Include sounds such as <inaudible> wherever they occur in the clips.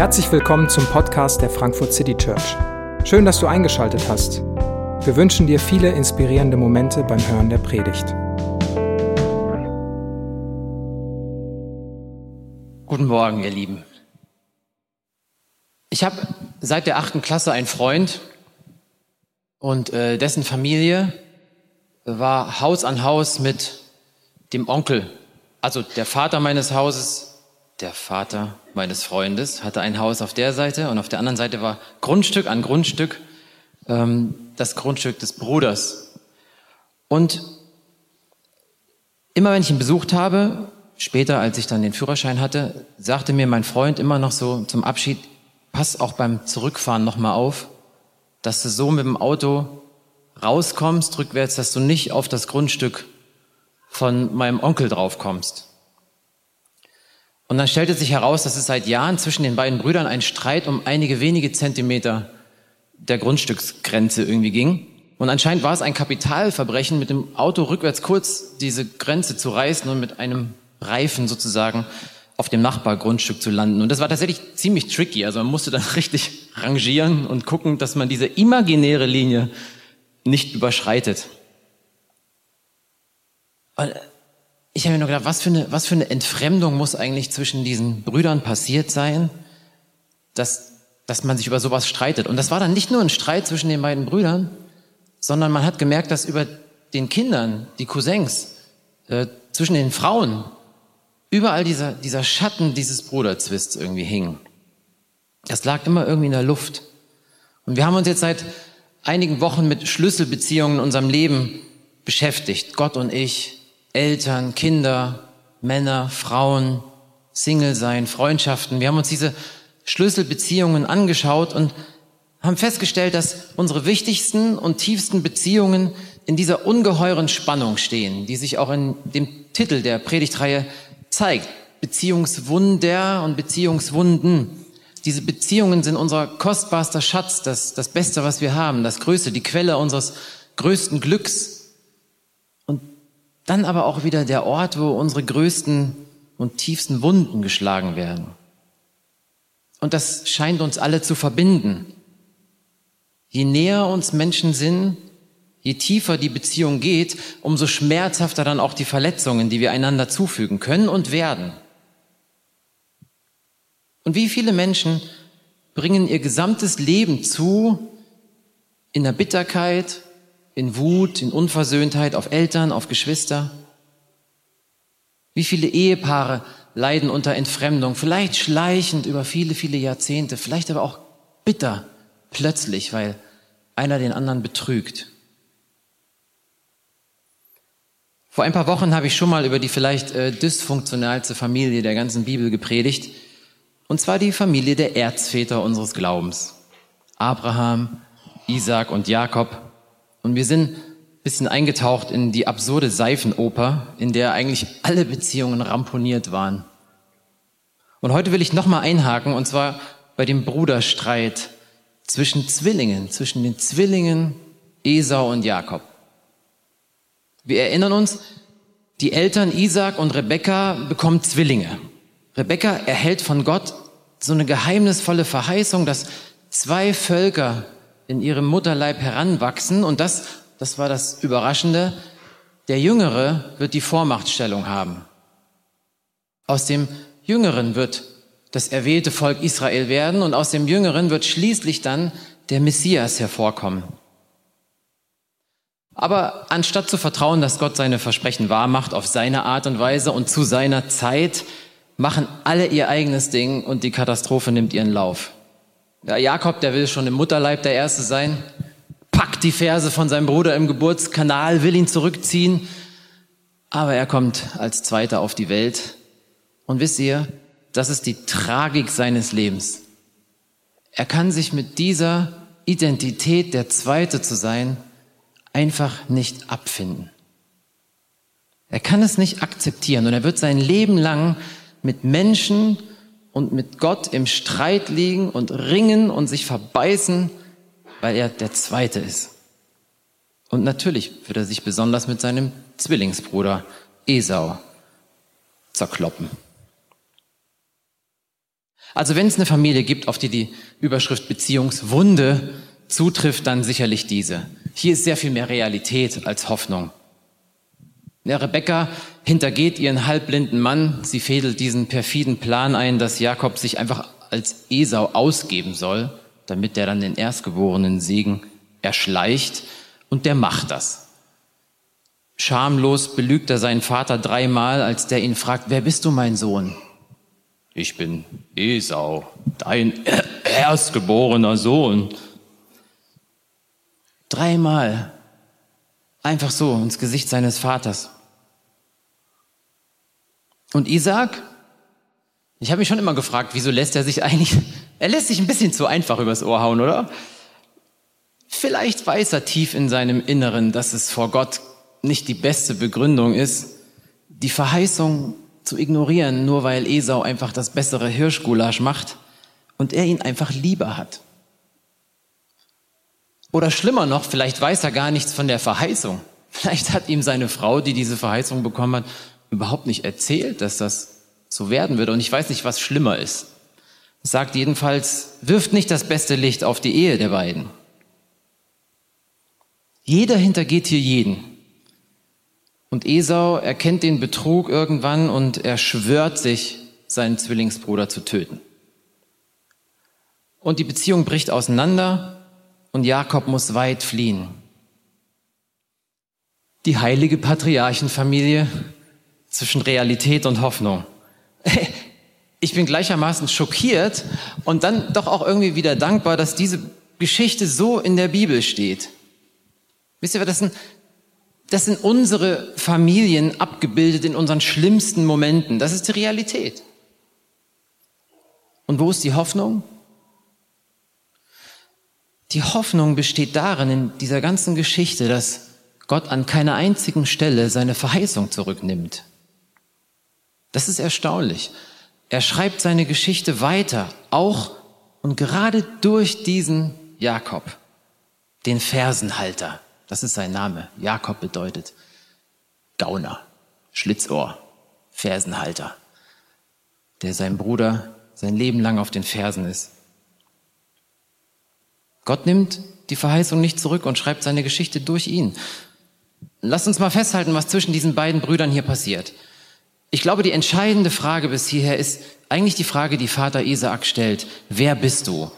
Herzlich willkommen zum Podcast der Frankfurt City Church. Schön, dass du eingeschaltet hast. Wir wünschen dir viele inspirierende Momente beim Hören der Predigt. Guten Morgen, ihr Lieben. Ich habe seit der achten Klasse einen Freund und äh, dessen Familie war Haus an Haus mit dem Onkel, also der Vater meines Hauses der Vater meines Freundes hatte ein Haus auf der Seite und auf der anderen Seite war Grundstück an Grundstück ähm, das Grundstück des Bruders. Und immer wenn ich ihn besucht habe, später als ich dann den Führerschein hatte, sagte mir mein Freund immer noch so zum Abschied, pass auch beim Zurückfahren nochmal auf, dass du so mit dem Auto rauskommst, rückwärts, dass du nicht auf das Grundstück von meinem Onkel draufkommst. Und dann stellte sich heraus, dass es seit Jahren zwischen den beiden Brüdern ein Streit um einige wenige Zentimeter der Grundstücksgrenze irgendwie ging. Und anscheinend war es ein Kapitalverbrechen, mit dem Auto rückwärts kurz diese Grenze zu reißen und mit einem Reifen sozusagen auf dem Nachbargrundstück zu landen. Und das war tatsächlich ziemlich tricky. Also man musste dann <laughs> richtig rangieren und gucken, dass man diese imaginäre Linie nicht überschreitet. Ich habe mir nur gedacht, was für, eine, was für eine Entfremdung muss eigentlich zwischen diesen Brüdern passiert sein, dass, dass man sich über sowas streitet. Und das war dann nicht nur ein Streit zwischen den beiden Brüdern, sondern man hat gemerkt, dass über den Kindern, die Cousins, äh, zwischen den Frauen, überall dieser, dieser Schatten dieses Bruderzwists irgendwie hing. Das lag immer irgendwie in der Luft. Und wir haben uns jetzt seit einigen Wochen mit Schlüsselbeziehungen in unserem Leben beschäftigt. Gott und ich, Eltern, Kinder, Männer, Frauen, Single sein, Freundschaften. Wir haben uns diese Schlüsselbeziehungen angeschaut und haben festgestellt, dass unsere wichtigsten und tiefsten Beziehungen in dieser ungeheuren Spannung stehen, die sich auch in dem Titel der Predigtreihe zeigt. Beziehungswunder und Beziehungswunden. Diese Beziehungen sind unser kostbarster Schatz, das, das Beste, was wir haben, das Größte, die Quelle unseres größten Glücks dann aber auch wieder der Ort, wo unsere größten und tiefsten Wunden geschlagen werden. Und das scheint uns alle zu verbinden. Je näher uns Menschen sind, je tiefer die Beziehung geht, umso schmerzhafter dann auch die Verletzungen, die wir einander zufügen können und werden. Und wie viele Menschen bringen ihr gesamtes Leben zu in der Bitterkeit, in Wut, in Unversöhntheit auf Eltern, auf Geschwister? Wie viele Ehepaare leiden unter Entfremdung, vielleicht schleichend über viele, viele Jahrzehnte, vielleicht aber auch bitter, plötzlich, weil einer den anderen betrügt. Vor ein paar Wochen habe ich schon mal über die vielleicht äh, dysfunktionalste Familie der ganzen Bibel gepredigt, und zwar die Familie der Erzväter unseres Glaubens. Abraham, Isaac und Jakob, und wir sind ein bisschen eingetaucht in die absurde Seifenoper, in der eigentlich alle Beziehungen ramponiert waren. Und heute will ich nochmal einhaken, und zwar bei dem Bruderstreit zwischen Zwillingen, zwischen den Zwillingen Esau und Jakob. Wir erinnern uns, die Eltern Isaac und Rebekka bekommen Zwillinge. Rebekka erhält von Gott so eine geheimnisvolle Verheißung, dass zwei Völker in ihrem Mutterleib heranwachsen und das, das war das Überraschende, der Jüngere wird die Vormachtstellung haben. Aus dem Jüngeren wird das erwählte Volk Israel werden und aus dem Jüngeren wird schließlich dann der Messias hervorkommen. Aber anstatt zu vertrauen, dass Gott seine Versprechen wahrmacht auf seine Art und Weise und zu seiner Zeit, machen alle ihr eigenes Ding und die Katastrophe nimmt ihren Lauf. Ja, Jakob, der will schon im Mutterleib der Erste sein, packt die Verse von seinem Bruder im Geburtskanal, will ihn zurückziehen, aber er kommt als Zweiter auf die Welt. Und wisst ihr, das ist die Tragik seines Lebens. Er kann sich mit dieser Identität, der Zweite zu sein, einfach nicht abfinden. Er kann es nicht akzeptieren und er wird sein Leben lang mit Menschen und mit Gott im Streit liegen und ringen und sich verbeißen, weil er der Zweite ist. Und natürlich wird er sich besonders mit seinem Zwillingsbruder Esau zerkloppen. Also wenn es eine Familie gibt, auf die die Überschrift Beziehungswunde zutrifft, dann sicherlich diese. Hier ist sehr viel mehr Realität als Hoffnung. Ja, Rebecca hintergeht ihren halbblinden Mann. Sie fädelt diesen perfiden Plan ein, dass Jakob sich einfach als Esau ausgeben soll, damit der dann den erstgeborenen Segen erschleicht. Und der macht das. Schamlos belügt er seinen Vater dreimal, als der ihn fragt, wer bist du, mein Sohn? Ich bin Esau, dein <coughs> erstgeborener Sohn. Dreimal. Einfach so ins Gesicht seines Vaters. Und Isaac? Ich habe mich schon immer gefragt, wieso lässt er sich eigentlich, <laughs> er lässt sich ein bisschen zu einfach übers Ohr hauen, oder? Vielleicht weiß er tief in seinem Inneren, dass es vor Gott nicht die beste Begründung ist, die Verheißung zu ignorieren, nur weil Esau einfach das bessere Hirschgulasch macht und er ihn einfach lieber hat. Oder schlimmer noch, vielleicht weiß er gar nichts von der Verheißung. Vielleicht hat ihm seine Frau, die diese Verheißung bekommen hat, überhaupt nicht erzählt, dass das so werden würde. Und ich weiß nicht, was schlimmer ist. Es sagt jedenfalls, wirft nicht das beste Licht auf die Ehe der beiden. Jeder hintergeht hier jeden. Und Esau erkennt den Betrug irgendwann und er schwört sich, seinen Zwillingsbruder zu töten. Und die Beziehung bricht auseinander und Jakob muss weit fliehen. Die heilige Patriarchenfamilie zwischen Realität und Hoffnung. <laughs> Ich bin gleichermaßen schockiert und dann doch auch irgendwie wieder dankbar, dass diese Geschichte so in der Bibel steht. Wisst ihr, das sind, das sind unsere Familien abgebildet in unseren schlimmsten Momenten. Das ist die Realität. Und wo ist die Hoffnung? Die Hoffnung besteht darin, in dieser ganzen Geschichte, dass Gott an keiner einzigen Stelle seine Verheißung zurücknimmt. Das ist erstaunlich. Er schreibt seine Geschichte weiter, auch und gerade durch diesen Jakob, den Fersenhalter. Das ist sein Name. Jakob bedeutet Gauner, Schlitzohr, Fersenhalter, der seinem Bruder sein Leben lang auf den Fersen ist. Gott nimmt die Verheißung nicht zurück und schreibt seine Geschichte durch ihn. Lasst uns mal festhalten, was zwischen diesen beiden Brüdern hier passiert. Ich glaube, die entscheidende Frage bis hierher ist eigentlich die Frage, die Vater Isaak stellt. Wer bist du?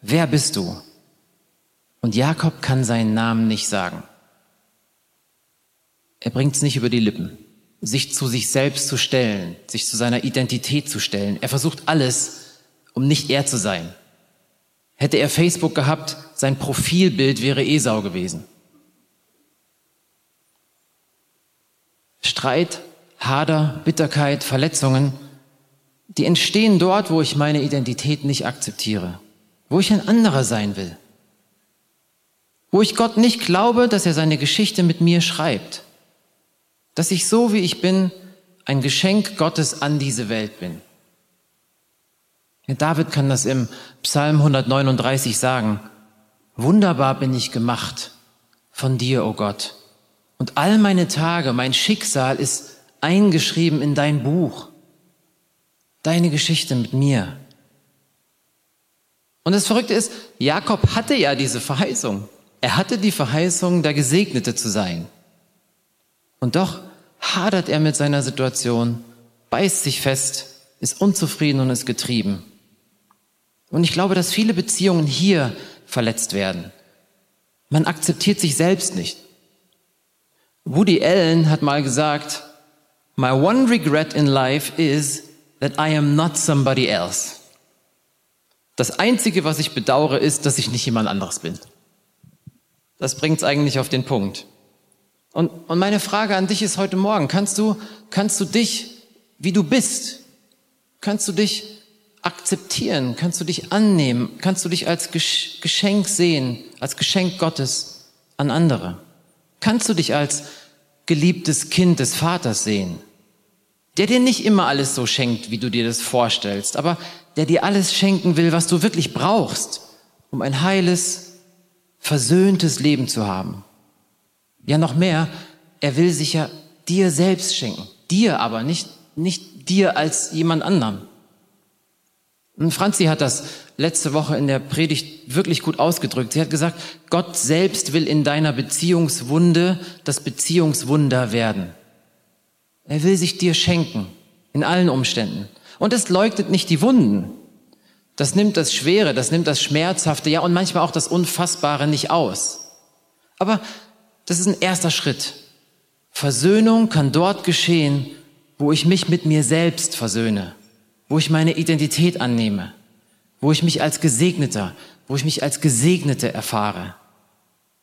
Wer bist du? Und Jakob kann seinen Namen nicht sagen. Er bringt es nicht über die Lippen, sich zu sich selbst zu stellen, sich zu seiner Identität zu stellen. Er versucht alles, um nicht er zu sein. Hätte er Facebook gehabt, sein Profilbild wäre Esau gewesen. Streit, Hader, Bitterkeit, Verletzungen, die entstehen dort, wo ich meine Identität nicht akzeptiere, wo ich ein anderer sein will, wo ich Gott nicht glaube, dass er seine Geschichte mit mir schreibt, dass ich so wie ich bin ein Geschenk Gottes an diese Welt bin. David kann das im Psalm 139 sagen. Wunderbar bin ich gemacht von dir, o oh Gott. Und all meine Tage, mein Schicksal ist eingeschrieben in dein Buch. Deine Geschichte mit mir. Und das Verrückte ist, Jakob hatte ja diese Verheißung. Er hatte die Verheißung, der Gesegnete zu sein. Und doch hadert er mit seiner Situation, beißt sich fest, ist unzufrieden und ist getrieben. Und ich glaube, dass viele Beziehungen hier verletzt werden. Man akzeptiert sich selbst nicht. Woody Allen hat mal gesagt, My one regret in life is that I am not somebody else. Das Einzige, was ich bedauere, ist, dass ich nicht jemand anderes bin. Das bringt es eigentlich auf den Punkt. Und, und meine Frage an dich ist heute Morgen, kannst du, kannst du dich, wie du bist, kannst du dich akzeptieren, kannst du dich annehmen, kannst du dich als Geschenk sehen, als Geschenk Gottes an andere? Kannst du dich als geliebtes Kind des Vaters sehen, der dir nicht immer alles so schenkt, wie du dir das vorstellst, aber der dir alles schenken will, was du wirklich brauchst, um ein heiles, versöhntes Leben zu haben. Ja, noch mehr, er will sich ja dir selbst schenken, dir aber, nicht, nicht dir als jemand anderem. Und Franzi hat das letzte Woche in der Predigt wirklich gut ausgedrückt. Sie hat gesagt, Gott selbst will in deiner Beziehungswunde das Beziehungswunder werden. Er will sich dir schenken, in allen Umständen. Und es leugnet nicht die Wunden. Das nimmt das Schwere, das nimmt das Schmerzhafte, ja, und manchmal auch das Unfassbare nicht aus. Aber das ist ein erster Schritt. Versöhnung kann dort geschehen, wo ich mich mit mir selbst versöhne, wo ich meine Identität annehme, wo ich mich als Gesegneter, wo ich mich als Gesegnete erfahre,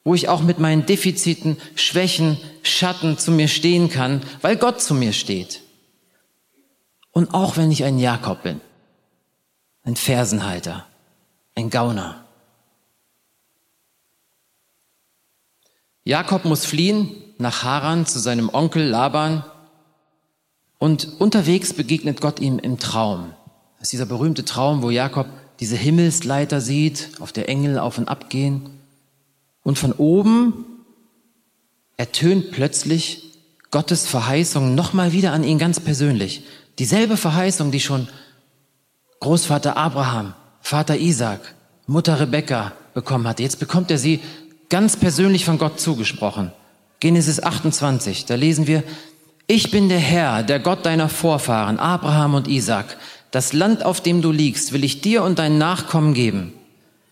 wo ich auch mit meinen Defiziten, Schwächen, Schatten zu mir stehen kann, weil Gott zu mir steht. Und auch wenn ich ein Jakob bin, ein Fersenhalter, ein Gauner. Jakob muss fliehen nach Haran zu seinem Onkel Laban und unterwegs begegnet Gott ihm im Traum. Das ist dieser berühmte Traum, wo Jakob diese Himmelsleiter sieht, auf der Engel auf und ab gehen. Und von oben ertönt plötzlich Gottes Verheißung nochmal wieder an ihn ganz persönlich. Dieselbe Verheißung, die schon Großvater Abraham, Vater Isaac, Mutter Rebekka bekommen hatte. Jetzt bekommt er sie ganz persönlich von Gott zugesprochen. Genesis 28, da lesen wir, ich bin der Herr, der Gott deiner Vorfahren, Abraham und Isaac. Das Land, auf dem du liegst, will ich dir und deinen Nachkommen geben.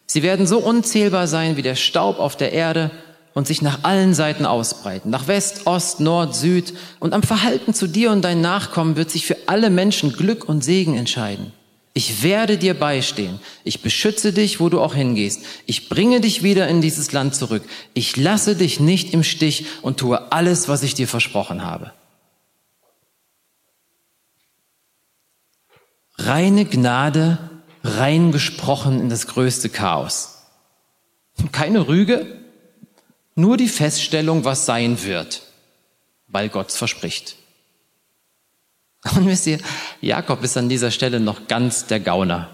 Sie werden so unzählbar sein wie der Staub auf der Erde und sich nach allen Seiten ausbreiten, nach West, Ost, Nord, Süd. Und am Verhalten zu dir und deinen Nachkommen wird sich für alle Menschen Glück und Segen entscheiden. Ich werde dir beistehen. Ich beschütze dich, wo du auch hingehst. Ich bringe dich wieder in dieses Land zurück. Ich lasse dich nicht im Stich und tue alles, was ich dir versprochen habe. Reine Gnade, rein gesprochen in das größte Chaos. Keine Rüge, nur die Feststellung, was sein wird, weil Gott es verspricht. Und wisst ihr, Jakob ist an dieser Stelle noch ganz der Gauner.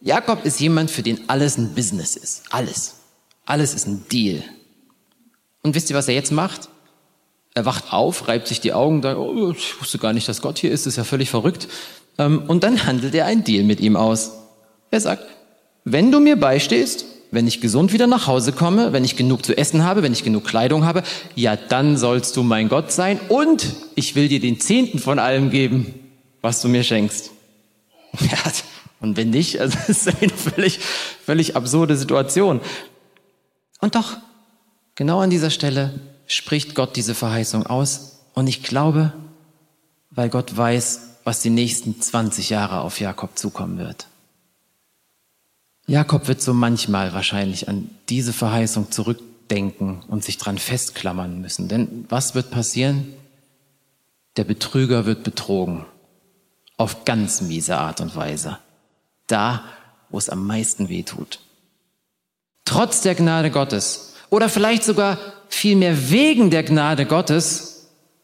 Jakob ist jemand, für den alles ein Business ist. Alles. Alles ist ein Deal. Und wisst ihr, was er jetzt macht? Er wacht auf, reibt sich die Augen, sagt, oh, ich wusste gar nicht, dass Gott hier ist, ist ja völlig verrückt. Ähm, und dann handelt er einen Deal mit ihm aus. Er sagt, wenn du mir beistehst, wenn ich gesund wieder nach Hause komme, wenn ich genug zu essen habe, wenn ich genug Kleidung habe, ja, dann sollst du mein Gott sein und ich will dir den Zehnten von allem geben, was du mir schenkst. <laughs> Ja, und wenn nicht, also <laughs> das ist eine völlig, völlig absurde Situation. Und doch, genau an dieser Stelle spricht Gott diese Verheißung aus. Und ich glaube, weil Gott weiß, was die nächsten 20 Jahre auf Jakob zukommen wird. Jakob wird so manchmal wahrscheinlich an diese Verheißung zurückdenken und sich dran festklammern müssen. Denn was wird passieren? Der Betrüger wird betrogen. Auf ganz miese Art und Weise. Da, wo es am meisten weh tut. Trotz der Gnade Gottes oder vielleicht sogar vielmehr wegen der Gnade Gottes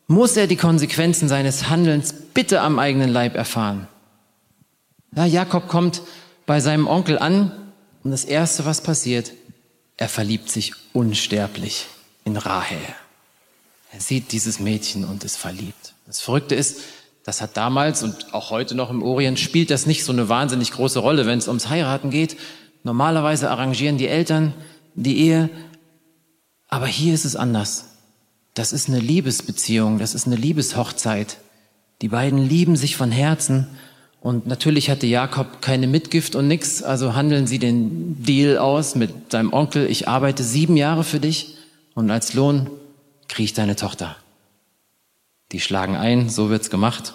muss er die Konsequenzen seines Handelns bitte am eigenen Leib erfahren. Ja, Jakob kommt bei seinem Onkel an und das Erste, was passiert, er verliebt sich unsterblich in Rahel. Er sieht dieses Mädchen und ist verliebt. Das Verrückte ist, das hat damals und auch heute noch im Orient spielt das nicht so eine wahnsinnig große Rolle, wenn es ums Heiraten geht. Normalerweise arrangieren die Eltern die Ehe, aber hier ist es anders. Das ist eine Liebesbeziehung, das ist eine Liebeshochzeit. Die beiden lieben sich von Herzen und natürlich hatte Jakob keine Mitgift und nix, also handeln sie den Deal aus mit seinem Onkel, ich arbeite sieben Jahre für dich und als Lohn kriege ich deine Tochter. Die schlagen ein, so wird's gemacht.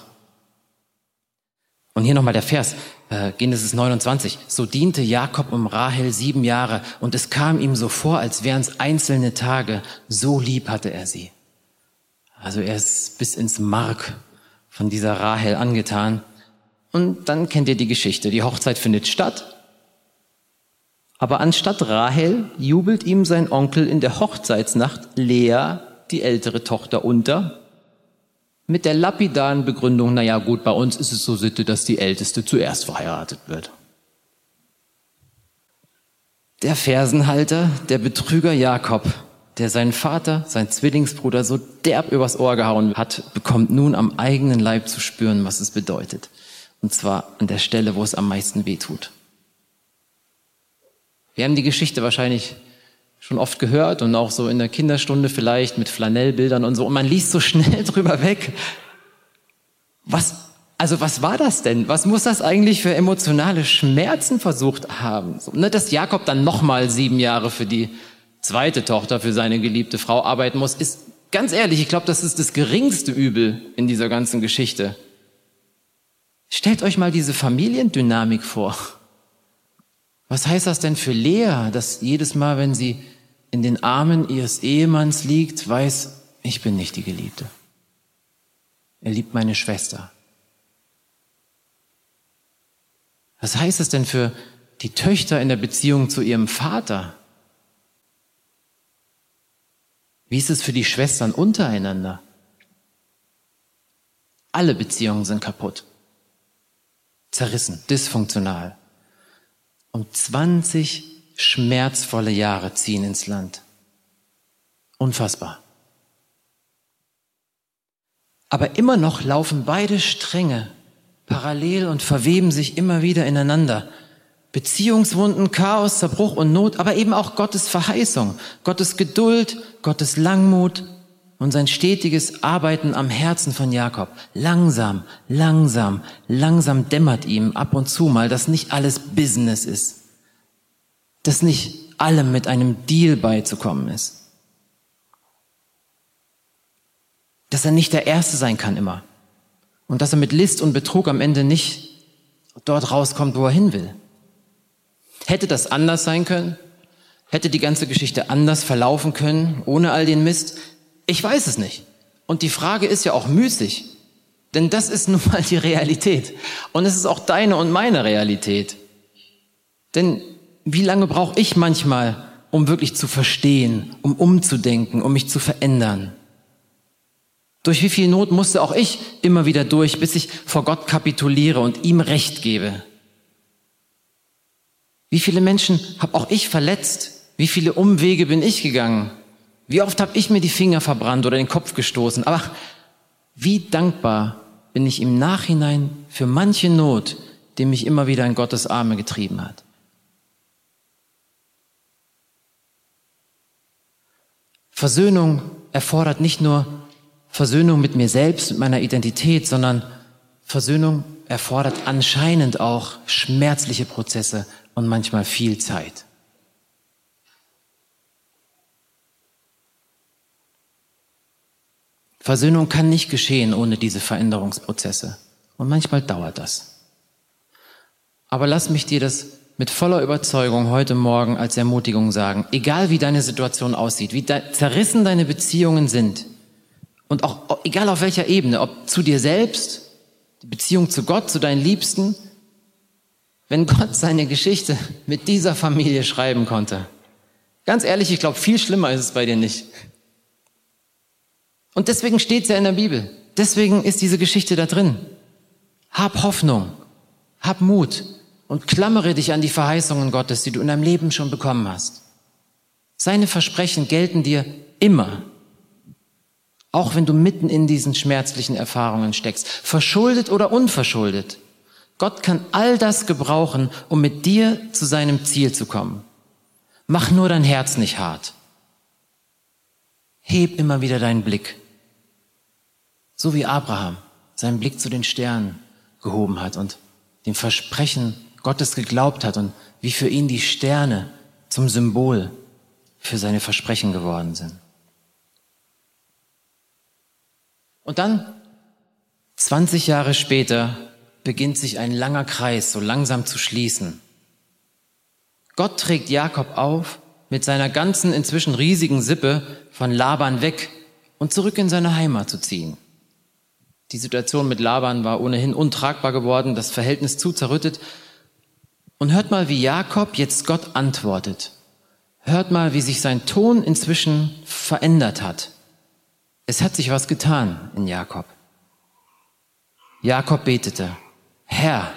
Und hier nochmal der Vers, äh, Genesis 29. So diente Jakob um Rahel sieben Jahre und es kam ihm so vor, als wären es einzelne Tage. So lieb hatte er sie. Also er ist bis ins Mark von dieser Rahel angetan. Und dann kennt ihr die Geschichte. Die Hochzeit findet statt. Aber anstatt Rahel jubelt ihm sein Onkel in der Hochzeitsnacht Lea, die ältere Tochter, unter. Mit der lapidaren Begründung, naja gut, bei uns ist es so Sitte, dass die Älteste zuerst verheiratet wird. Der Fersenhalter, der Betrüger Jakob, der seinen Vater, sein Zwillingsbruder so derb übers Ohr gehauen hat, bekommt nun am eigenen Leib zu spüren, was es bedeutet. Und zwar an der Stelle, wo es am meisten weh tut. Wir haben die Geschichte wahrscheinlich schon oft gehört und auch so in der Kinderstunde vielleicht mit Flanellbildern und so. Und man liest so schnell <laughs> drüber weg. Was, also was war das denn? Was muss das eigentlich für emotionale Schmerzen versucht haben? So, ne, dass Jakob dann nochmal sieben Jahre für die zweite Tochter, für seine geliebte Frau arbeiten muss, ist ganz ehrlich, ich glaube, das ist das geringste Übel in dieser ganzen Geschichte. Stellt euch mal diese Familiendynamik vor. Was heißt das denn für Lea, dass jedes Mal, wenn sie in den Armen ihres Ehemanns liegt, weiß, ich bin nicht die Geliebte. Er liebt meine Schwester. Was heißt es denn für die Töchter in der Beziehung zu ihrem Vater? Wie ist es für die Schwestern untereinander? Alle Beziehungen sind kaputt, zerrissen, dysfunktional. Und 20 schmerzvolle Jahre ziehen ins Land. Unfassbar. Aber immer noch laufen beide Stränge parallel und verweben sich immer wieder ineinander. Beziehungswunden, Chaos, Zerbruch und Not, aber eben auch Gottes Verheißung, Gottes Geduld, Gottes Langmut und sein stetiges Arbeiten am Herzen von Jakob. Langsam, langsam, langsam dämmert ihm ab und zu mal, dass nicht alles Business ist, dass nicht allem mit einem Deal beizukommen ist, dass er nicht der Erste sein kann immer und dass er mit List und Betrug am Ende nicht dort rauskommt, wo er hin will. Hätte das anders sein können? Hätte die ganze Geschichte anders verlaufen können, ohne all den Mist? Ich weiß es nicht. Und die Frage ist ja auch müßig. Denn das ist nun mal die Realität. Und es ist auch deine und meine Realität. Denn wie lange brauche ich manchmal, um wirklich zu verstehen, um umzudenken, um mich zu verändern? Durch wie viel Not musste auch ich immer wieder durch, bis ich vor Gott kapituliere und ihm Recht gebe? Wie viele Menschen habe auch ich verletzt? Wie viele Umwege bin ich gegangen? Wie oft habe ich mir die Finger verbrannt oder den Kopf gestoßen? Aber wie dankbar bin ich im Nachhinein für manche Not, die mich immer wieder in Gottes Arme getrieben hat. Versöhnung erfordert nicht nur Versöhnung mit mir selbst, mit meiner Identität, sondern Versöhnung erfordert anscheinend auch schmerzliche Prozesse und manchmal viel Zeit. Versöhnung kann nicht geschehen ohne diese Veränderungsprozesse. Und manchmal dauert das. Aber lass mich dir das mit voller Überzeugung heute Morgen als Ermutigung sagen. Egal wie deine Situation aussieht, wie zerrissen deine Beziehungen sind und auch egal auf welcher Ebene, ob zu dir selbst, die Beziehung zu Gott, zu deinen Liebsten, wenn Gott seine Geschichte mit dieser Familie schreiben konnte. Ganz ehrlich, ich glaube, viel schlimmer ist es bei dir nicht. Und deswegen steht es ja in der Bibel. Deswegen ist diese Geschichte da drin. Hab Hoffnung, hab Mut und klammere dich an die Verheißungen Gottes, die du in deinem Leben schon bekommen hast. Seine Versprechen gelten dir immer, auch wenn du mitten in diesen schmerzlichen Erfahrungen steckst, verschuldet oder unverschuldet. Gott kann all das gebrauchen, um mit dir zu seinem Ziel zu kommen. Mach nur dein Herz nicht hart. Heb immer wieder deinen Blick. So wie Abraham seinen Blick zu den Sternen gehoben hat und dem Versprechen Gottes geglaubt hat und wie für ihn die Sterne zum Symbol für seine Versprechen geworden sind. Und dann, 20 Jahre später, beginnt sich ein langer Kreis so langsam zu schließen. Gott trägt Jakob auf, mit seiner ganzen inzwischen riesigen Sippe von Laban weg und zurück in seine Heimat zu ziehen. Die Situation mit Laban war ohnehin untragbar geworden, das Verhältnis zu zerrüttet. Und hört mal, wie Jakob jetzt Gott antwortet. Hört mal, wie sich sein Ton inzwischen verändert hat. Es hat sich was getan in Jakob. Jakob betete, Herr,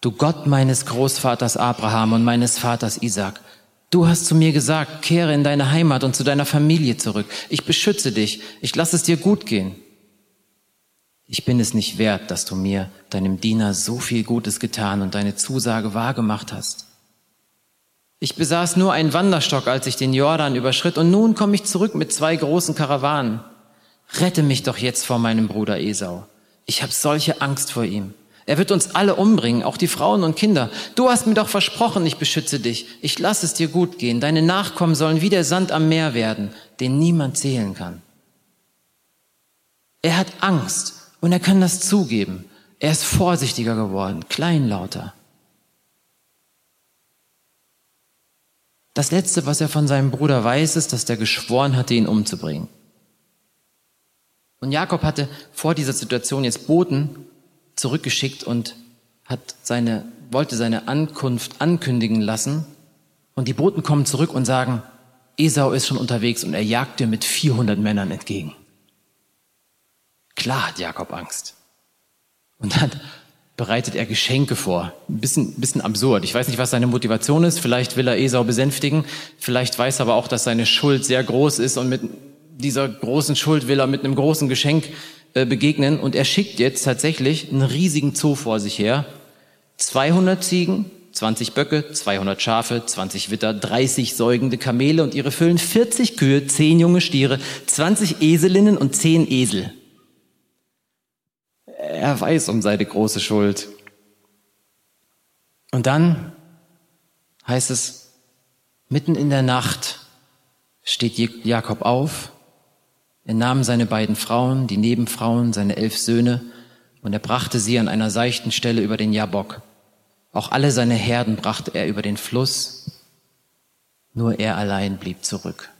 du Gott meines Großvaters Abraham und meines Vaters Isaac, du hast zu mir gesagt, kehre in deine Heimat und zu deiner Familie zurück. Ich beschütze dich, ich lasse es dir gut gehen. Ich bin es nicht wert, dass du mir, deinem Diener, so viel Gutes getan und deine Zusage wahrgemacht hast. Ich besaß nur einen Wanderstock, als ich den Jordan überschritt, und nun komme ich zurück mit zwei großen Karawanen. Rette mich doch jetzt vor meinem Bruder Esau. Ich habe solche Angst vor ihm. Er wird uns alle umbringen, auch die Frauen und Kinder. Du hast mir doch versprochen, ich beschütze dich. Ich lasse es dir gut gehen. Deine Nachkommen sollen wie der Sand am Meer werden, den niemand zählen kann. Er hat Angst und er kann das zugeben. Er ist vorsichtiger geworden, kleinlauter. Das Letzte, was er von seinem Bruder weiß, ist, dass der geschworen hatte, ihn umzubringen. Und Jakob hatte vor dieser Situation jetzt Boten zurückgeschickt und hat seine, wollte seine Ankunft ankündigen lassen. Und die Boten kommen zurück und sagen, Esau ist schon unterwegs und er jagt dir mit 400 Männern entgegen. Klar hat Jakob Angst. Und dann bereitet er Geschenke vor. Ein bisschen, bisschen absurd. Ich weiß nicht, was seine Motivation ist. Vielleicht will er Esau besänftigen. Vielleicht weiß er aber auch, dass seine Schuld sehr groß ist und mit dieser großen Schuld will er mit einem großen Geschenk äh, begegnen. Und er schickt jetzt tatsächlich einen riesigen Zoo vor sich her. 200 Ziegen, 20 Böcke, 200 Schafe, 20 Witter, 30 säugende Kamele und ihre Füllen, 40 Kühe, 10 junge Stiere, 20 Eselinnen und 10 Esel. Er weiß um seine große Schuld. Und dann heißt es, mitten in der Nacht steht Jakob auf, er nahm seine beiden Frauen, die Nebenfrauen, seine elf Söhne, und er brachte sie an einer seichten Stelle über den Jabok. Auch alle seine Herden brachte er über den Fluss, nur er allein blieb zurück.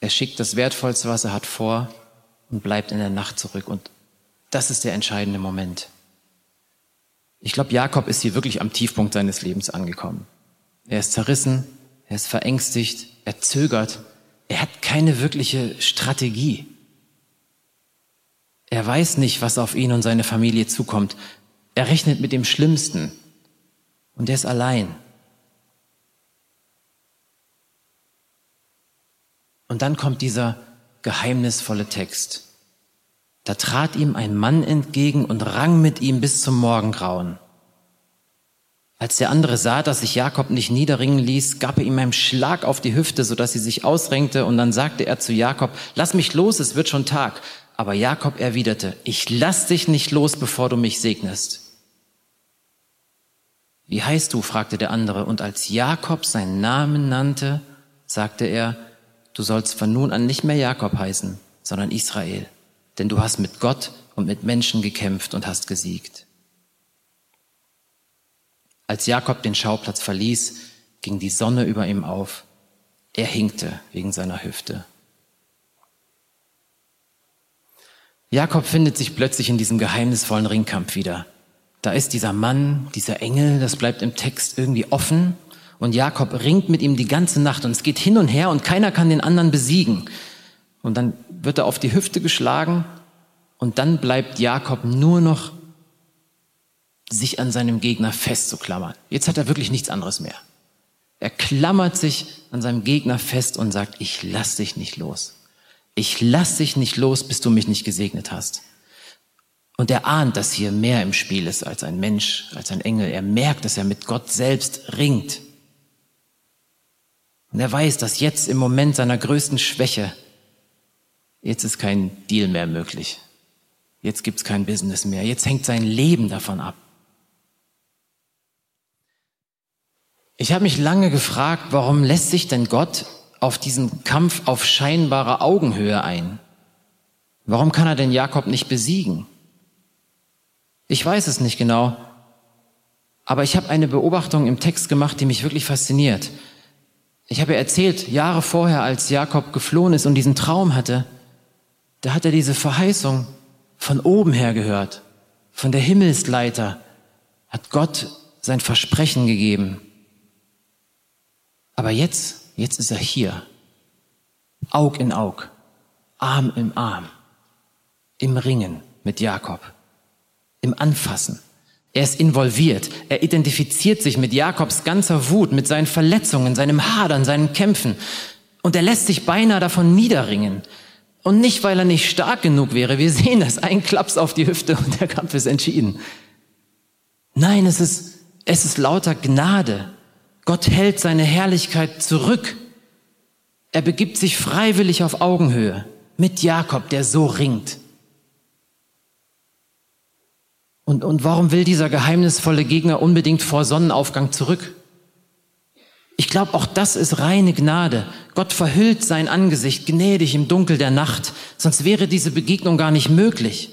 Er schickt das Wertvollste, was er hat, vor, und bleibt in der Nacht zurück. Und das ist der entscheidende Moment. Ich glaube, Jakob ist hier wirklich am Tiefpunkt seines Lebens angekommen. Er ist zerrissen, er ist verängstigt, er zögert, er hat keine wirkliche Strategie. Er weiß nicht, was auf ihn und seine Familie zukommt. Er rechnet mit dem Schlimmsten und er ist allein. Und dann kommt dieser geheimnisvolle Text. Da trat ihm ein Mann entgegen und rang mit ihm bis zum Morgengrauen. Als der andere sah, dass sich Jakob nicht niederringen ließ, gab er ihm einen Schlag auf die Hüfte, so dass sie sich ausrenkte, und dann sagte er zu Jakob, lass mich los, es wird schon Tag. Aber Jakob erwiderte, ich lass dich nicht los, bevor du mich segnest. Wie heißt du? fragte der andere, und als Jakob seinen Namen nannte, sagte er, du sollst von nun an nicht mehr Jakob heißen, sondern Israel, denn du hast mit Gott und mit Menschen gekämpft und hast gesiegt. Als Jakob den Schauplatz verließ, ging die Sonne über ihm auf. Er hinkte wegen seiner Hüfte. Jakob findet sich plötzlich in diesem geheimnisvollen Ringkampf wieder. Da ist dieser Mann, dieser Engel, das bleibt im Text irgendwie offen. Und Jakob ringt mit ihm die ganze Nacht und es geht hin und her und keiner kann den anderen besiegen. Und dann wird er auf die Hüfte geschlagen und dann bleibt Jakob nur noch sich an seinem Gegner festzuklammern. Jetzt hat er wirklich nichts anderes mehr. Er klammert sich an seinem Gegner fest und sagt, ich lass dich nicht los. Ich lass dich nicht los, bis du mich nicht gesegnet hast. Und er ahnt, dass hier mehr im Spiel ist als ein Mensch, als ein Engel. Er merkt, dass er mit Gott selbst ringt. Und er weiß, dass jetzt im Moment seiner größten Schwäche, jetzt ist kein Deal mehr möglich. Jetzt gibt's kein Business mehr. Jetzt hängt sein Leben davon ab. Ich habe mich lange gefragt, warum lässt sich denn Gott auf diesen Kampf auf scheinbare Augenhöhe ein? Warum kann er denn Jakob nicht besiegen? Ich weiß es nicht genau, aber ich habe eine Beobachtung im Text gemacht, die mich wirklich fasziniert. Ich habe erzählt, Jahre vorher, als Jakob geflohen ist und diesen Traum hatte, da hat er diese Verheißung von oben her gehört, von der Himmelsleiter, hat Gott sein Versprechen gegeben. Aber jetzt, jetzt ist er hier, Aug in Aug, Arm im Arm, im Ringen mit Jakob, im Anfassen. Er ist involviert. Er identifiziert sich mit Jakobs ganzer Wut, mit seinen Verletzungen, seinem Hadern, seinen Kämpfen. Und er lässt sich beinahe davon niederringen. Und nicht, weil er nicht stark genug wäre. Wir sehen das. Ein Klaps auf die Hüfte und der Kampf ist entschieden. Nein, es ist, es ist lauter Gnade. Gott hält seine Herrlichkeit zurück. Er begibt sich freiwillig auf Augenhöhe mit Jakob, der so ringt. Und, und warum will dieser geheimnisvolle Gegner unbedingt vor Sonnenaufgang zurück? Ich glaube, auch das ist reine Gnade. Gott verhüllt sein Angesicht gnädig im Dunkel der Nacht, sonst wäre diese Begegnung gar nicht möglich.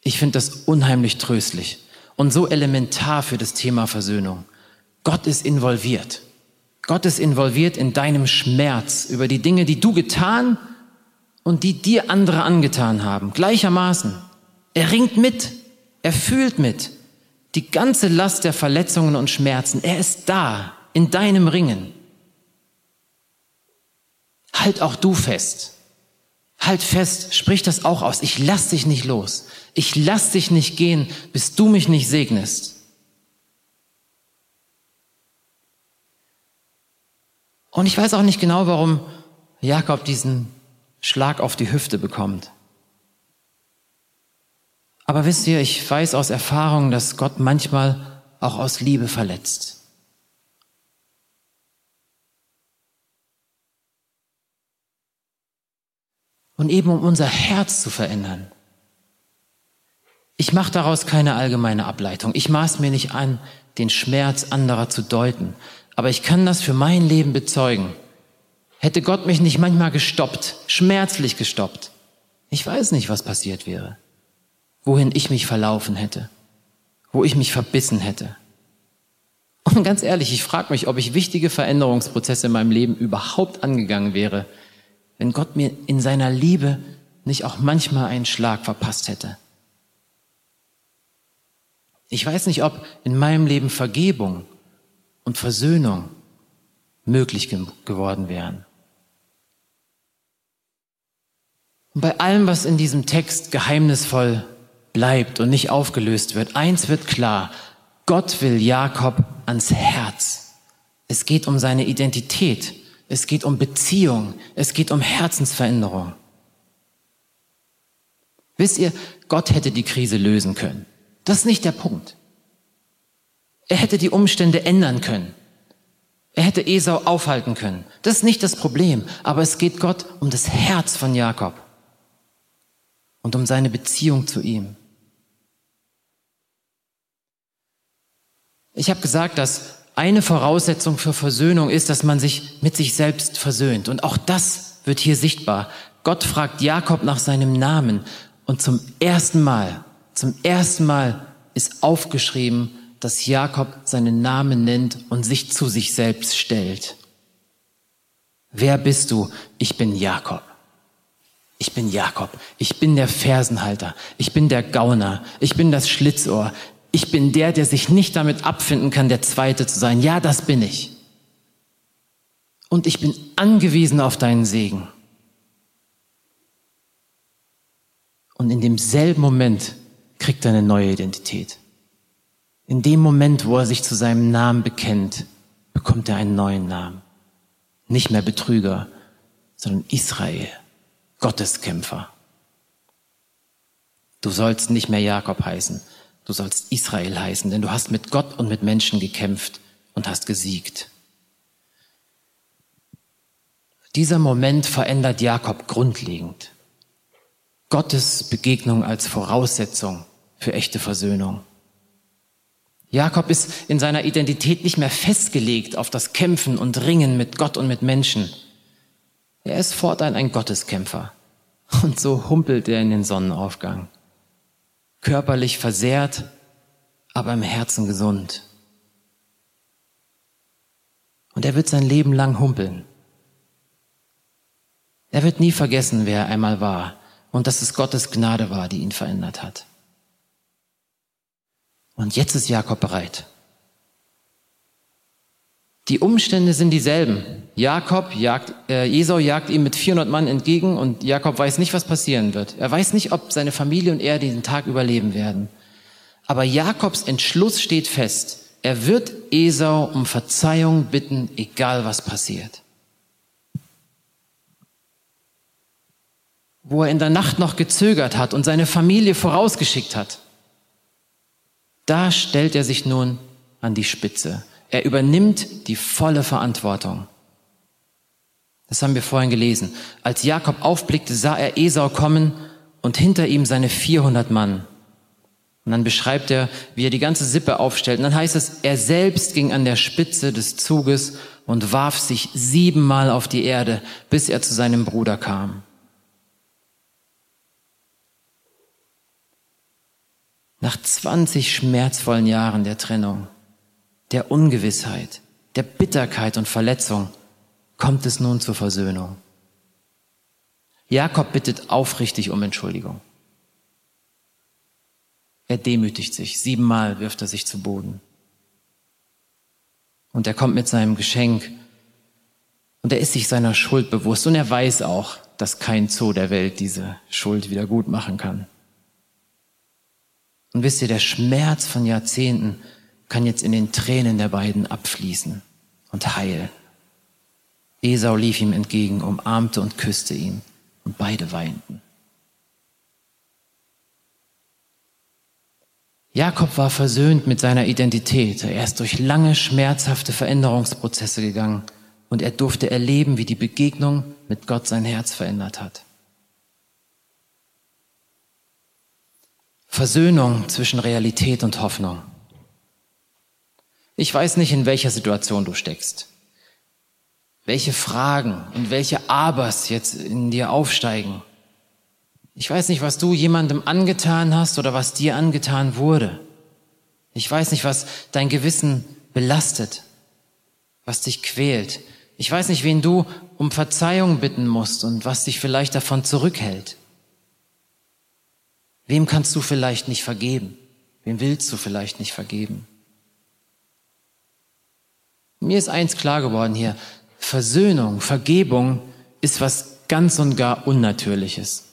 Ich finde das unheimlich tröstlich und so elementar für das Thema Versöhnung. Gott ist involviert. Gott ist involviert in deinem Schmerz über die Dinge, die du getan und die dir andere angetan haben, gleichermaßen. Er ringt mit, er fühlt mit. Die ganze Last der Verletzungen und Schmerzen, er ist da, in deinem Ringen. Halt auch du fest. Halt fest, sprich das auch aus. Ich lass dich nicht los. Ich lass dich nicht gehen, bis du mich nicht segnest. Und ich weiß auch nicht genau, warum Jakob diesen Schlag auf die Hüfte bekommt. Aber wisst ihr, ich weiß aus Erfahrung, dass Gott manchmal auch aus Liebe verletzt. Und eben um unser Herz zu verändern. Ich mache daraus keine allgemeine Ableitung. Ich maß mir nicht an, den Schmerz anderer zu deuten. Aber ich kann das für mein Leben bezeugen. Hätte Gott mich nicht manchmal gestoppt, schmerzlich gestoppt, ich weiß nicht, was passiert wäre wohin ich mich verlaufen hätte, wo ich mich verbissen hätte. Und ganz ehrlich, ich frage mich, ob ich wichtige Veränderungsprozesse in meinem Leben überhaupt angegangen wäre, wenn Gott mir in seiner Liebe nicht auch manchmal einen Schlag verpasst hätte. Ich weiß nicht, ob in meinem Leben Vergebung und Versöhnung möglich ge geworden wären. Und bei allem, was in diesem Text geheimnisvoll bleibt und nicht aufgelöst wird. Eins wird klar, Gott will Jakob ans Herz. Es geht um seine Identität, es geht um Beziehung, es geht um Herzensveränderung. Wisst ihr, Gott hätte die Krise lösen können. Das ist nicht der Punkt. Er hätte die Umstände ändern können. Er hätte Esau aufhalten können. Das ist nicht das Problem, aber es geht Gott um das Herz von Jakob und um seine Beziehung zu ihm. Ich habe gesagt, dass eine Voraussetzung für Versöhnung ist, dass man sich mit sich selbst versöhnt. Und auch das wird hier sichtbar. Gott fragt Jakob nach seinem Namen. Und zum ersten Mal, zum ersten Mal ist aufgeschrieben, dass Jakob seinen Namen nennt und sich zu sich selbst stellt. Wer bist du? Ich bin Jakob. Ich bin Jakob. Ich bin der Fersenhalter. Ich bin der Gauner. Ich bin das Schlitzohr ich bin der, der sich nicht damit abfinden kann, der Zweite zu sein. Ja, das bin ich. Und ich bin angewiesen auf deinen Segen. Und in demselben Moment kriegt er eine neue Identität. In dem Moment, wo er sich zu seinem Namen bekennt, bekommt er einen neuen Namen. Nicht mehr Betrüger, sondern Israel, Gotteskämpfer. Du sollst nicht mehr Jakob heißen, Du sollst Israel heißen, denn du hast mit Gott und mit Menschen gekämpft und hast gesiegt. Dieser Moment verändert Jakob grundlegend. Gottes Begegnung als Voraussetzung für echte Versöhnung. Jakob ist in seiner Identität nicht mehr festgelegt auf das Kämpfen und Ringen mit Gott und mit Menschen. Er ist fortan ein Gotteskämpfer. Und so humpelt er in den Sonnenaufgang körperlich versehrt, aber im Herzen gesund. Und er wird sein Leben lang humpeln. Er wird nie vergessen, wer er einmal war und dass es Gottes Gnade war, die ihn verändert hat. Und jetzt ist Jakob bereit. Die Umstände sind dieselben. Jakob jagt, äh, Esau jagt ihm mit 400 Mann entgegen und Jakob weiß nicht, was passieren wird. Er weiß nicht, ob seine Familie und er diesen Tag überleben werden. Aber Jakobs Entschluss steht fest. Er wird Esau um Verzeihung bitten, egal was passiert. Wo er in der Nacht noch gezögert hat und seine Familie vorausgeschickt hat, da stellt er sich nun an die Spitze. Er übernimmt die volle Verantwortung. Das haben wir vorhin gelesen. Als Jakob aufblickte, sah er Esau kommen und hinter ihm seine 400 Mann. Und dann beschreibt er, wie er die ganze Sippe aufstellt. Und dann heißt es, er selbst ging an der Spitze des Zuges und warf sich siebenmal auf die Erde, bis er zu seinem Bruder kam. Nach 20 schmerzvollen Jahren der Trennung, der Ungewissheit, der Bitterkeit und Verletzung kommt es nun zur Versöhnung. Jakob bittet aufrichtig um Entschuldigung. Er demütigt sich. Siebenmal wirft er sich zu Boden. Und er kommt mit seinem Geschenk. Und er ist sich seiner Schuld bewusst. Und er weiß auch, dass kein Zoo der Welt diese Schuld wieder gut machen kann. Und wisst ihr, der Schmerz von Jahrzehnten kann jetzt in den Tränen der beiden abfließen und heilen. Esau lief ihm entgegen, umarmte und küsste ihn, und beide weinten. Jakob war versöhnt mit seiner Identität. Er ist durch lange, schmerzhafte Veränderungsprozesse gegangen und er durfte erleben, wie die Begegnung mit Gott sein Herz verändert hat. Versöhnung zwischen Realität und Hoffnung. Ich weiß nicht, in welcher Situation du steckst, welche Fragen und welche Abers jetzt in dir aufsteigen. Ich weiß nicht, was du jemandem angetan hast oder was dir angetan wurde. Ich weiß nicht, was dein Gewissen belastet, was dich quält. Ich weiß nicht, wen du um Verzeihung bitten musst und was dich vielleicht davon zurückhält. Wem kannst du vielleicht nicht vergeben? Wem willst du vielleicht nicht vergeben? Mir ist eins klar geworden hier. Versöhnung, Vergebung ist was ganz und gar Unnatürliches.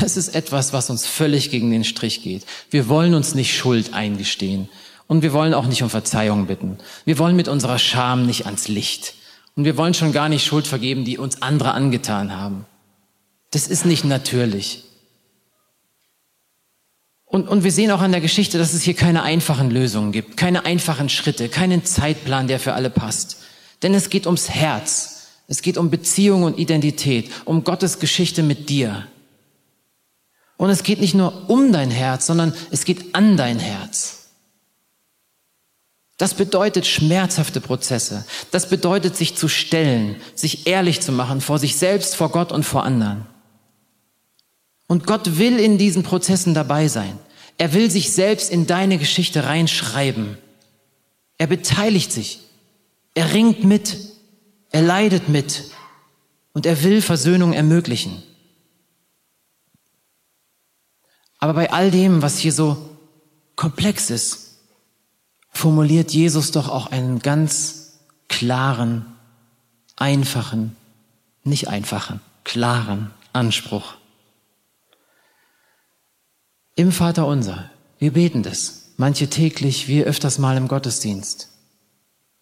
Das ist etwas, was uns völlig gegen den Strich geht. Wir wollen uns nicht Schuld eingestehen. Und wir wollen auch nicht um Verzeihung bitten. Wir wollen mit unserer Scham nicht ans Licht. Und wir wollen schon gar nicht Schuld vergeben, die uns andere angetan haben. Das ist nicht natürlich. Und, und wir sehen auch an der Geschichte, dass es hier keine einfachen Lösungen gibt, keine einfachen Schritte, keinen Zeitplan, der für alle passt. Denn es geht ums Herz. Es geht um Beziehung und Identität, um Gottes Geschichte mit dir. Und es geht nicht nur um dein Herz, sondern es geht an dein Herz. Das bedeutet schmerzhafte Prozesse. Das bedeutet sich zu stellen, sich ehrlich zu machen vor sich selbst, vor Gott und vor anderen. Und Gott will in diesen Prozessen dabei sein. Er will sich selbst in deine Geschichte reinschreiben. Er beteiligt sich. Er ringt mit. Er leidet mit. Und er will Versöhnung ermöglichen. Aber bei all dem, was hier so komplex ist, formuliert Jesus doch auch einen ganz klaren, einfachen, nicht einfachen, klaren Anspruch. Im Vater unser. Wir beten das. Manche täglich, wir öfters mal im Gottesdienst.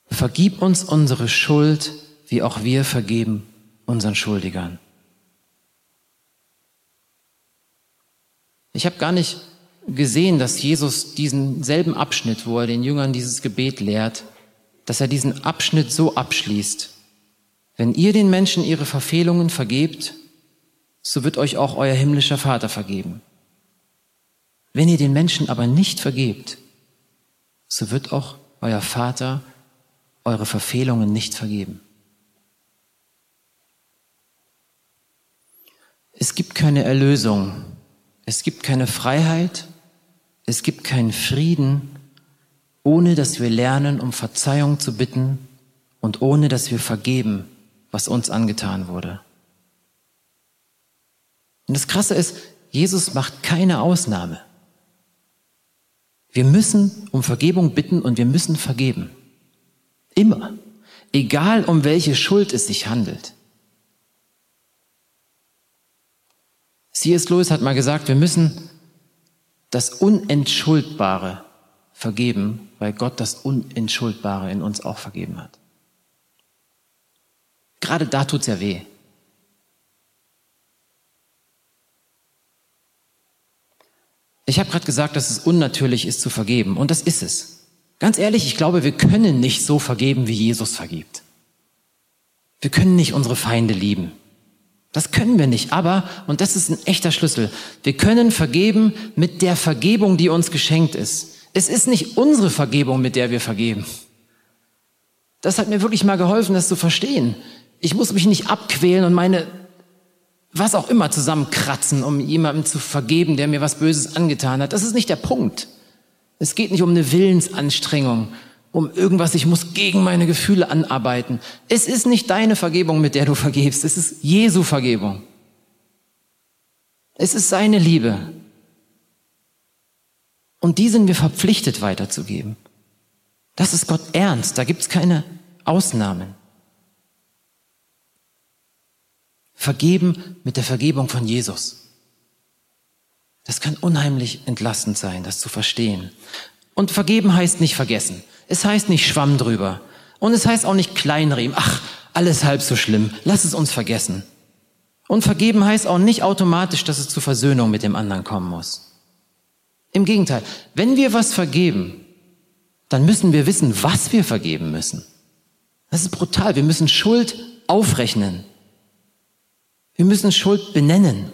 Vergib uns unsere Schuld, wie auch wir vergeben unseren Schuldigern. Ich habe gar nicht gesehen, dass Jesus diesen selben Abschnitt, wo er den Jüngern dieses Gebet lehrt, dass er diesen Abschnitt so abschließt. Wenn ihr den Menschen ihre Verfehlungen vergebt, so wird euch auch euer himmlischer Vater vergeben. Wenn ihr den Menschen aber nicht vergebt, so wird auch euer Vater eure Verfehlungen nicht vergeben. Es gibt keine Erlösung, es gibt keine Freiheit, es gibt keinen Frieden, ohne dass wir lernen, um Verzeihung zu bitten und ohne dass wir vergeben, was uns angetan wurde. Und das Krasse ist, Jesus macht keine Ausnahme. Wir müssen um Vergebung bitten und wir müssen vergeben. Immer. Egal um welche Schuld es sich handelt. C.S. Lewis hat mal gesagt, wir müssen das Unentschuldbare vergeben, weil Gott das Unentschuldbare in uns auch vergeben hat. Gerade da tut's ja weh. Ich habe gerade gesagt, dass es unnatürlich ist zu vergeben. Und das ist es. Ganz ehrlich, ich glaube, wir können nicht so vergeben, wie Jesus vergibt. Wir können nicht unsere Feinde lieben. Das können wir nicht. Aber, und das ist ein echter Schlüssel, wir können vergeben mit der Vergebung, die uns geschenkt ist. Es ist nicht unsere Vergebung, mit der wir vergeben. Das hat mir wirklich mal geholfen, das zu verstehen. Ich muss mich nicht abquälen und meine, was auch immer zusammenkratzen, um jemandem zu vergeben, der mir was Böses angetan hat. Das ist nicht der Punkt. Es geht nicht um eine Willensanstrengung, um irgendwas, ich muss gegen meine Gefühle anarbeiten. Es ist nicht deine Vergebung, mit der du vergebst. Es ist Jesu Vergebung. Es ist seine Liebe. Und die sind wir verpflichtet weiterzugeben. Das ist Gott ernst. Da gibt es keine Ausnahmen. Vergeben mit der Vergebung von Jesus. Das kann unheimlich entlastend sein, das zu verstehen. Und vergeben heißt nicht vergessen. Es heißt nicht Schwamm drüber. Und es heißt auch nicht kleinriemen. Ach, alles halb so schlimm. Lass es uns vergessen. Und vergeben heißt auch nicht automatisch, dass es zur Versöhnung mit dem anderen kommen muss. Im Gegenteil, wenn wir was vergeben, dann müssen wir wissen, was wir vergeben müssen. Das ist brutal. Wir müssen Schuld aufrechnen. Wir müssen Schuld benennen.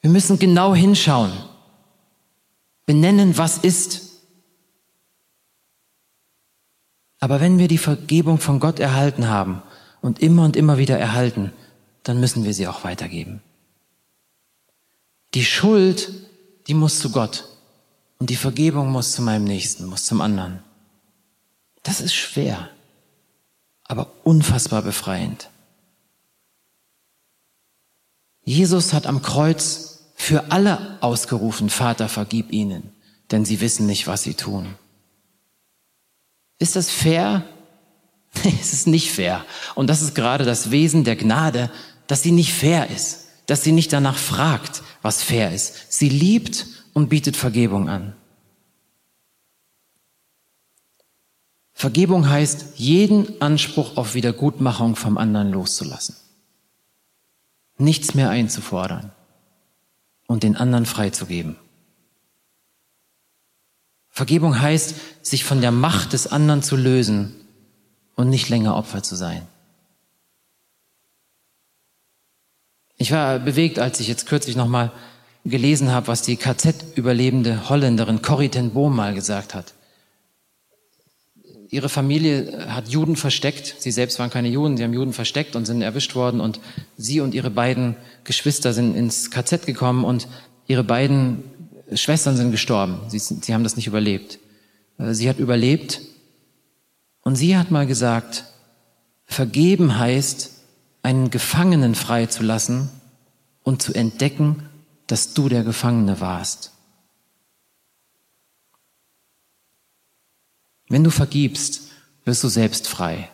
Wir müssen genau hinschauen. Benennen, was ist. Aber wenn wir die Vergebung von Gott erhalten haben und immer und immer wieder erhalten, dann müssen wir sie auch weitergeben. Die Schuld, die muss zu Gott und die Vergebung muss zu meinem Nächsten, muss zum anderen. Das ist schwer, aber unfassbar befreiend. Jesus hat am Kreuz für alle ausgerufen, Vater, vergib ihnen, denn sie wissen nicht, was sie tun. Ist das fair? <laughs> es ist nicht fair. Und das ist gerade das Wesen der Gnade, dass sie nicht fair ist, dass sie nicht danach fragt, was fair ist. Sie liebt und bietet Vergebung an. Vergebung heißt, jeden Anspruch auf Wiedergutmachung vom anderen loszulassen. Nichts mehr einzufordern und den anderen freizugeben. Vergebung heißt, sich von der Macht des anderen zu lösen und nicht länger Opfer zu sein. Ich war bewegt, als ich jetzt kürzlich nochmal gelesen habe, was die KZ-überlebende Holländerin Corrie ten Boom mal gesagt hat. Ihre Familie hat Juden versteckt. Sie selbst waren keine Juden, sie haben Juden versteckt und sind erwischt worden. Und sie und ihre beiden Geschwister sind ins KZ gekommen und ihre beiden Schwestern sind gestorben. Sie, sie haben das nicht überlebt. Äh, sie hat überlebt und sie hat mal gesagt, vergeben heißt, einen Gefangenen freizulassen und zu entdecken, dass du der Gefangene warst. Wenn du vergibst, wirst du selbst frei.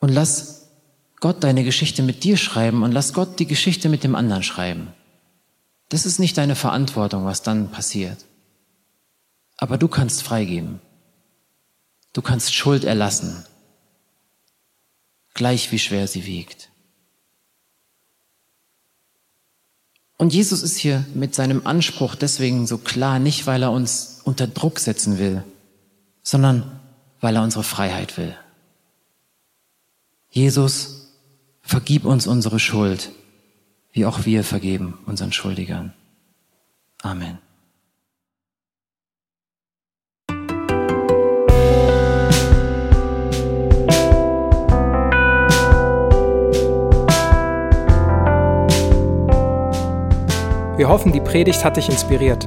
Und lass Gott deine Geschichte mit dir schreiben und lass Gott die Geschichte mit dem anderen schreiben. Das ist nicht deine Verantwortung, was dann passiert. Aber du kannst freigeben. Du kannst Schuld erlassen, gleich wie schwer sie wiegt. Und Jesus ist hier mit seinem Anspruch deswegen so klar, nicht weil er uns unter Druck setzen will, sondern weil er unsere Freiheit will. Jesus, vergib uns unsere Schuld wie auch wir vergeben unseren Schuldigern. Amen. Wir hoffen, die Predigt hat dich inspiriert.